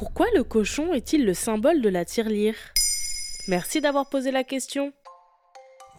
Pourquoi le cochon est-il le symbole de la tirelire? Merci d'avoir posé la question.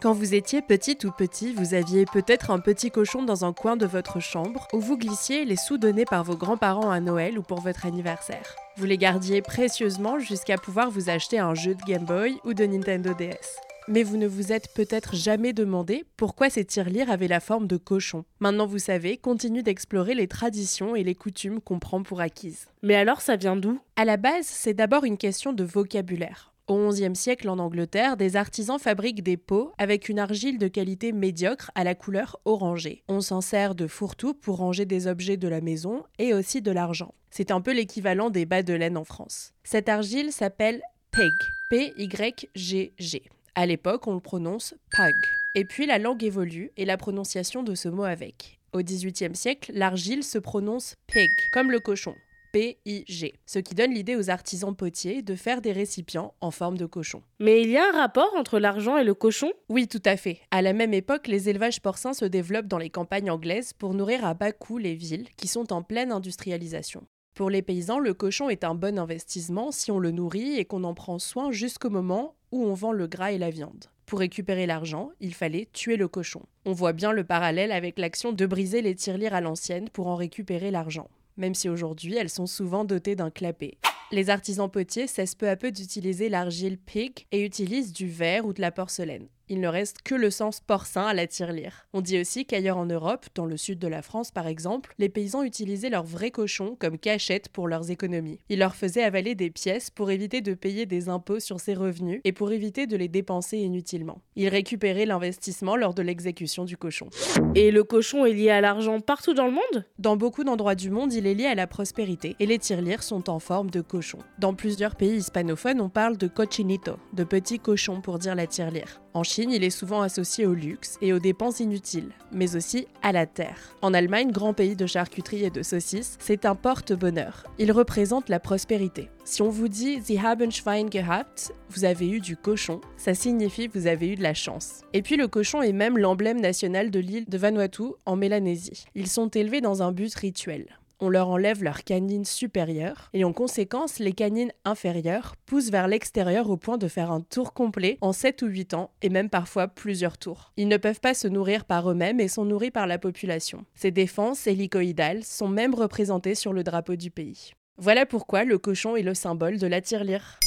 Quand vous étiez petite ou petit, vous aviez peut-être un petit cochon dans un coin de votre chambre où vous glissiez les sous donnés par vos grands-parents à Noël ou pour votre anniversaire. Vous les gardiez précieusement jusqu'à pouvoir vous acheter un jeu de Game Boy ou de Nintendo DS. Mais vous ne vous êtes peut-être jamais demandé pourquoi ces tirelires avaient la forme de cochon. Maintenant vous savez, continue d'explorer les traditions et les coutumes qu'on prend pour acquises. Mais alors ça vient d'où? À la base, c'est d'abord une question de vocabulaire. Au XIe siècle en Angleterre, des artisans fabriquent des pots avec une argile de qualité médiocre à la couleur orangée. On s'en sert de fourre-tout pour ranger des objets de la maison et aussi de l'argent. C'est un peu l'équivalent des bas de laine en France. Cette argile s'appelle PEG, P-Y-G-G. À l'époque, on le prononce PUG. Et puis la langue évolue et la prononciation de ce mot avec. Au XVIIIe siècle, l'argile se prononce pig, comme le cochon. P-I-G, ce qui donne l'idée aux artisans potiers de faire des récipients en forme de cochon. Mais il y a un rapport entre l'argent et le cochon? Oui, tout à fait. À la même époque, les élevages porcins se développent dans les campagnes anglaises pour nourrir à bas coût les villes qui sont en pleine industrialisation. Pour les paysans, le cochon est un bon investissement si on le nourrit et qu'on en prend soin jusqu'au moment où on vend le gras et la viande. Pour récupérer l'argent, il fallait tuer le cochon. On voit bien le parallèle avec l'action de briser les tirelires à l'ancienne pour en récupérer l'argent même si aujourd'hui elles sont souvent dotées d'un clapet. Les artisans potiers cessent peu à peu d'utiliser l'argile pig et utilisent du verre ou de la porcelaine il ne reste que le sens porcin à la tirelire. On dit aussi qu'ailleurs en Europe, dans le sud de la France par exemple, les paysans utilisaient leurs vrais cochons comme cachette pour leurs économies. Ils leur faisaient avaler des pièces pour éviter de payer des impôts sur ces revenus et pour éviter de les dépenser inutilement. Ils récupéraient l'investissement lors de l'exécution du cochon. Et le cochon est lié à l'argent partout dans le monde? Dans beaucoup d'endroits du monde, il est lié à la prospérité et les tirelires sont en forme de cochon. Dans plusieurs pays hispanophones, on parle de cochinito, de petits cochons pour dire la tirelire. En Chine, il est souvent associé au luxe et aux dépenses inutiles, mais aussi à la terre. En Allemagne, grand pays de charcuterie et de saucisses, c'est un porte-bonheur. Il représente la prospérité. Si on vous dit Sie haben Schwein gehabt, vous avez eu du cochon, ça signifie vous avez eu de la chance. Et puis le cochon est même l'emblème national de l'île de Vanuatu en Mélanésie. Ils sont élevés dans un but rituel on leur enlève leurs canines supérieures et en conséquence, les canines inférieures poussent vers l'extérieur au point de faire un tour complet en 7 ou 8 ans et même parfois plusieurs tours. Ils ne peuvent pas se nourrir par eux-mêmes et sont nourris par la population. Ces défenses hélicoïdales sont même représentées sur le drapeau du pays. Voilà pourquoi le cochon est le symbole de la tirelire.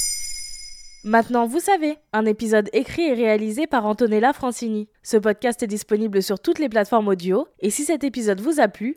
Maintenant, vous savez, un épisode écrit et réalisé par Antonella Francini. Ce podcast est disponible sur toutes les plateformes audio, et si cet épisode vous a plu,